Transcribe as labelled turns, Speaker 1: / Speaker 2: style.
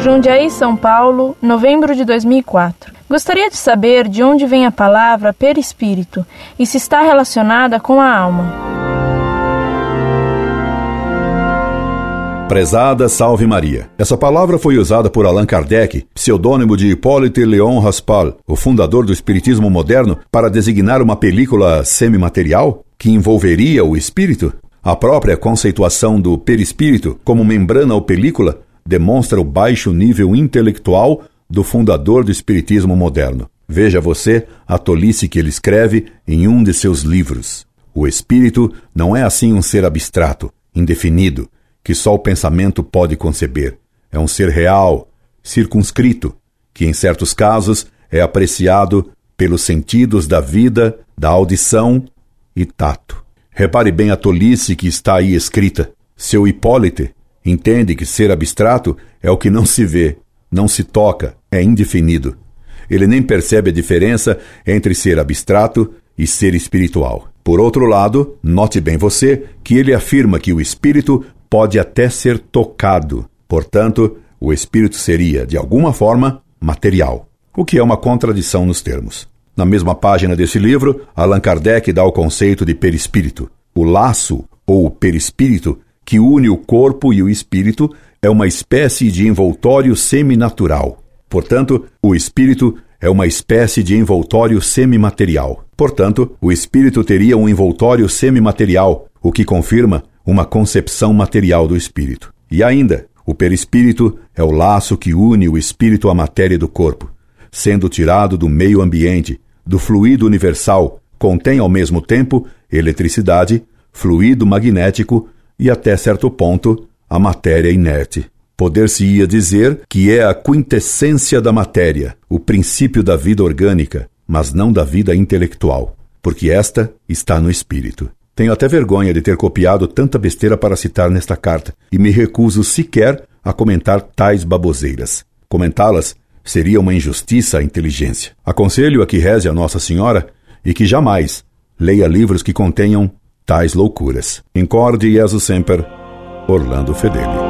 Speaker 1: Jundiaí, São Paulo, novembro de 2004. Gostaria de saber de onde vem a palavra perispírito e se está relacionada com a alma.
Speaker 2: Prezada Salve Maria. Essa palavra foi usada por Allan Kardec, pseudônimo de Hippolyte Léon Raspal, o fundador do Espiritismo moderno, para designar uma película semimaterial que envolveria o espírito. A própria conceituação do perispírito como membrana ou película demonstra o baixo nível intelectual do fundador do Espiritismo moderno. Veja você a tolice que ele escreve em um de seus livros. O espírito não é assim um ser abstrato, indefinido, que só o pensamento pode conceber. É um ser real, circunscrito, que em certos casos é apreciado pelos sentidos da vida, da audição e tato. Repare bem a tolice que está aí escrita. Seu Hipólite entende que ser abstrato é o que não se vê, não se toca, é indefinido. Ele nem percebe a diferença entre ser abstrato e ser espiritual. Por outro lado, note bem você que ele afirma que o espírito pode até ser tocado. Portanto, o espírito seria, de alguma forma, material, o que é uma contradição nos termos. Na mesma página desse livro, Allan Kardec dá o conceito de perispírito. O laço, ou perispírito, que une o corpo e o espírito, é uma espécie de envoltório seminatural. Portanto, o espírito é uma espécie de envoltório semimaterial. Portanto, o espírito teria um envoltório semimaterial, o que confirma uma concepção material do espírito. E ainda, o perispírito é o laço que une o espírito à matéria do corpo, sendo tirado do meio ambiente, do fluido universal contém ao mesmo tempo eletricidade, fluido magnético e, até certo ponto, a matéria inerte. Poder-se-ia dizer que é a quintessência da matéria, o princípio da vida orgânica, mas não da vida intelectual, porque esta está no espírito. Tenho até vergonha de ter copiado tanta besteira para citar nesta carta, e me recuso sequer a comentar tais baboseiras. Comentá-las seria uma injustiça à inteligência. Aconselho a que reze a Nossa Senhora e que jamais leia livros que contenham tais loucuras. Incorde Jesus Semper, Orlando Fedeli.